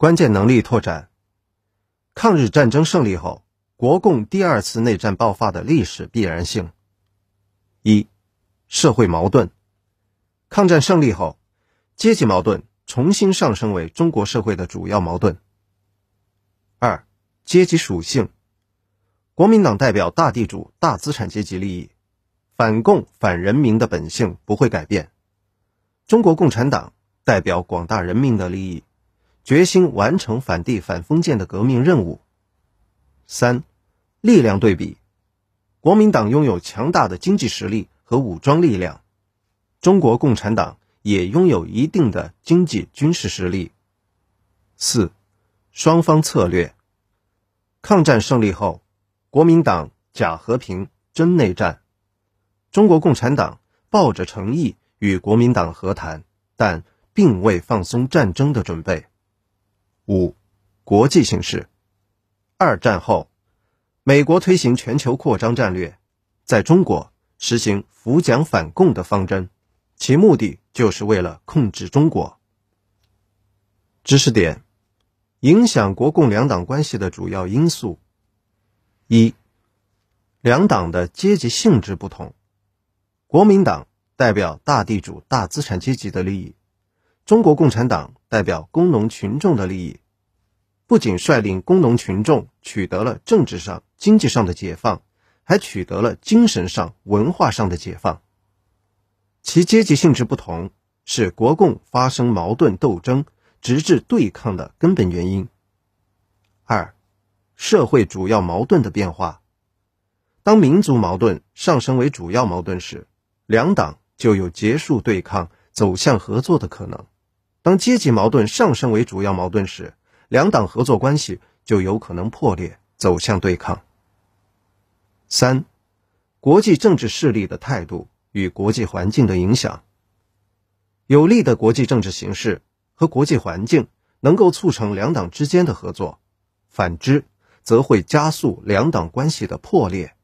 关键能力拓展。抗日战争胜利后，国共第二次内战爆发的历史必然性。一、社会矛盾。抗战胜利后，阶级矛盾重新上升为中国社会的主要矛盾。二、阶级属性。国民党代表大地主、大资产阶级利益，反共反人民的本性不会改变。中国共产党代表广大人民的利益。决心完成反帝反封建的革命任务。三、力量对比，国民党拥有强大的经济实力和武装力量，中国共产党也拥有一定的经济军事实力。四、双方策略，抗战胜利后，国民党假和平真内战，中国共产党抱着诚意与国民党和谈，但并未放松战争的准备。五、国际形势。二战后，美国推行全球扩张战略，在中国实行扶蒋反共的方针，其目的就是为了控制中国。知识点：影响国共两党关系的主要因素。一、两党的阶级性质不同，国民党代表大地主、大资产阶级的利益。中国共产党代表工农群众的利益，不仅率领工农群众取得了政治上、经济上的解放，还取得了精神上、文化上的解放。其阶级性质不同，是国共发生矛盾斗争、直至对抗的根本原因。二、社会主要矛盾的变化。当民族矛盾上升为主要矛盾时，两党就有结束对抗、走向合作的可能。当阶级矛盾上升为主要矛盾时，两党合作关系就有可能破裂，走向对抗。三、国际政治势力的态度与国际环境的影响。有利的国际政治形势和国际环境能够促成两党之间的合作，反之则会加速两党关系的破裂。